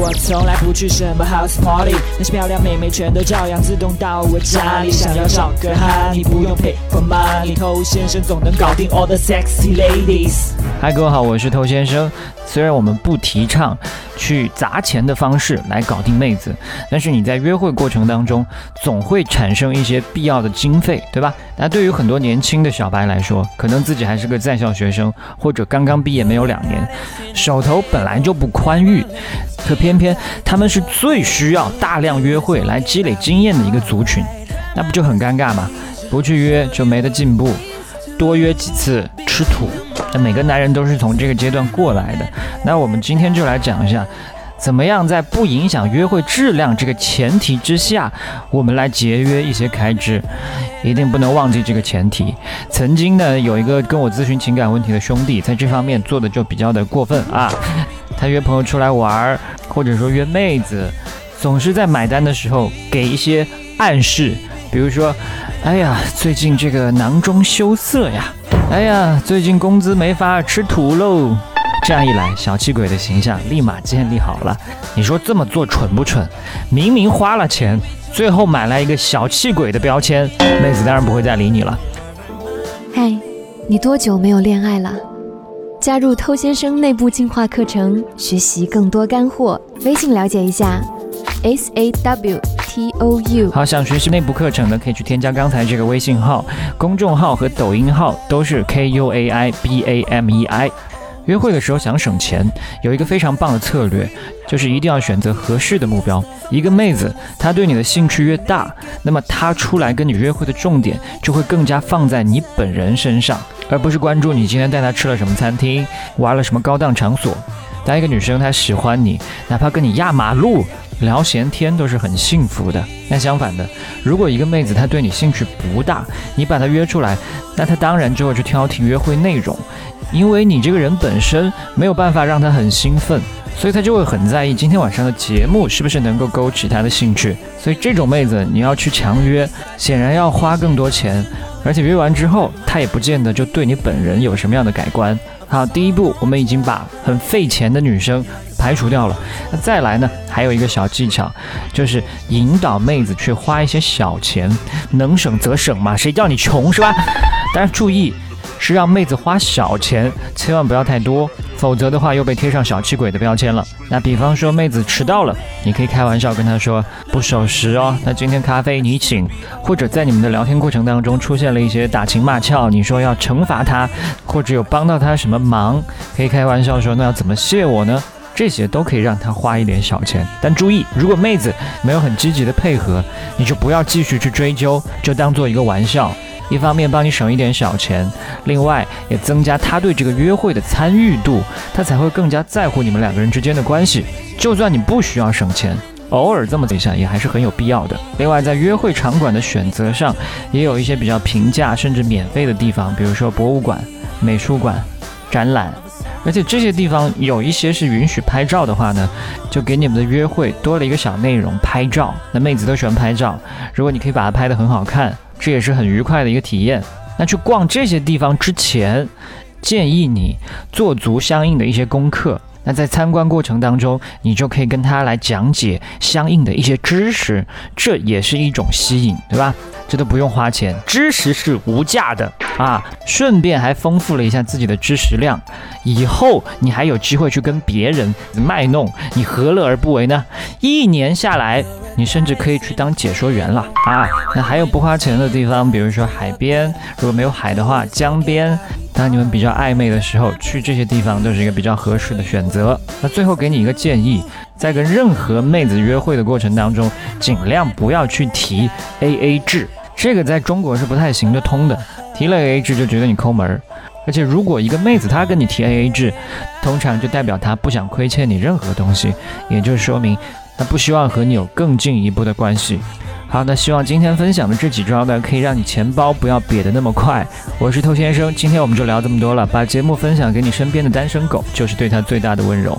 我从来不去什么 house party，那些漂亮妹妹全都照样自动到我家里。想要找个哈，你不用 pay for money，偷先生总能搞定 all the sexy ladies。嗨，各位好，我是偷先生。虽然我们不提倡去砸钱的方式来搞定妹子，但是你在约会过程当中总会产生一些必要的经费，对吧？那对于很多年轻的小白来说，可能自己还是个在校学生，或者刚刚毕业没有两年，手头本来就不宽裕，可偏偏他们是最需要大量约会来积累经验的一个族群，那不就很尴尬吗？不去约就没得进步，多约几次吃土。那每个男人都是从这个阶段过来的。那我们今天就来讲一下，怎么样在不影响约会质量这个前提之下，我们来节约一些开支。一定不能忘记这个前提。曾经呢，有一个跟我咨询情感问题的兄弟，在这方面做的就比较的过分啊。他约朋友出来玩，或者说约妹子，总是在买单的时候给一些暗示，比如说，哎呀，最近这个囊中羞涩呀。哎呀，最近工资没发，吃土喽！这样一来，小气鬼的形象立马建立好了。你说这么做蠢不蠢？明明花了钱，最后买来一个小气鬼的标签，妹子当然不会再理你了。嗨，你多久没有恋爱了？加入偷先生内部进化课程，学习更多干货。微信了解一下，S A W。O U，好，想学习内部课程的可以去添加刚才这个微信号，公众号和抖音号都是 K U A I B A M E I。约会的时候想省钱，有一个非常棒的策略，就是一定要选择合适的目标。一个妹子，她对你的兴趣越大，那么她出来跟你约会的重点就会更加放在你本人身上，而不是关注你今天带她吃了什么餐厅，玩了什么高档场所。当一个女生她喜欢你，哪怕跟你压马路。聊闲天都是很幸福的。那相反的，如果一个妹子她对你兴趣不大，你把她约出来，那她当然就会去挑剔约会内容，因为你这个人本身没有办法让她很兴奋，所以她就会很在意今天晚上的节目是不是能够勾起她的兴趣。所以这种妹子你要去强约，显然要花更多钱，而且约完之后，她也不见得就对你本人有什么样的改观。好，第一步我们已经把很费钱的女生。排除掉了，那再来呢？还有一个小技巧，就是引导妹子去花一些小钱，能省则省嘛，谁叫你穷是吧？但是注意，是让妹子花小钱，千万不要太多，否则的话又被贴上小气鬼的标签了。那比方说妹子迟到了，你可以开玩笑跟她说不守时哦，那今天咖啡你请。或者在你们的聊天过程当中出现了一些打情骂俏，你说要惩罚她，或者有帮到她什么忙，可以开玩笑说那要怎么谢我呢？这些都可以让她花一点小钱，但注意，如果妹子没有很积极的配合，你就不要继续去追究，就当做一个玩笑。一方面帮你省一点小钱，另外也增加他对这个约会的参与度，他才会更加在乎你们两个人之间的关系。就算你不需要省钱，偶尔这么一下也还是很有必要的。另外，在约会场馆的选择上，也有一些比较平价甚至免费的地方，比如说博物馆、美术馆、展览。而且这些地方有一些是允许拍照的话呢，就给你们的约会多了一个小内容——拍照。那妹子都喜欢拍照，如果你可以把它拍得很好看，这也是很愉快的一个体验。那去逛这些地方之前，建议你做足相应的一些功课。那在参观过程当中，你就可以跟他来讲解相应的一些知识，这也是一种吸引，对吧？这都不用花钱，知识是无价的啊！顺便还丰富了一下自己的知识量，以后你还有机会去跟别人卖弄，你何乐而不为呢？一年下来，你甚至可以去当解说员了啊！那还有不花钱的地方，比如说海边，如果没有海的话，江边。当你们比较暧昧的时候，去这些地方都是一个比较合适的选择。那最后给你一个建议，在跟任何妹子约会的过程当中，尽量不要去提 A A 制，这个在中国是不太行得通的。提了 A A 制就觉得你抠门儿，而且如果一个妹子她跟你提 A A 制，通常就代表她不想亏欠你任何东西，也就是说明他不希望和你有更进一步的关系。好，那希望今天分享的这几招呢，可以让你钱包不要瘪得那么快。我是偷先生，今天我们就聊这么多了。把节目分享给你身边的单身狗，就是对他最大的温柔。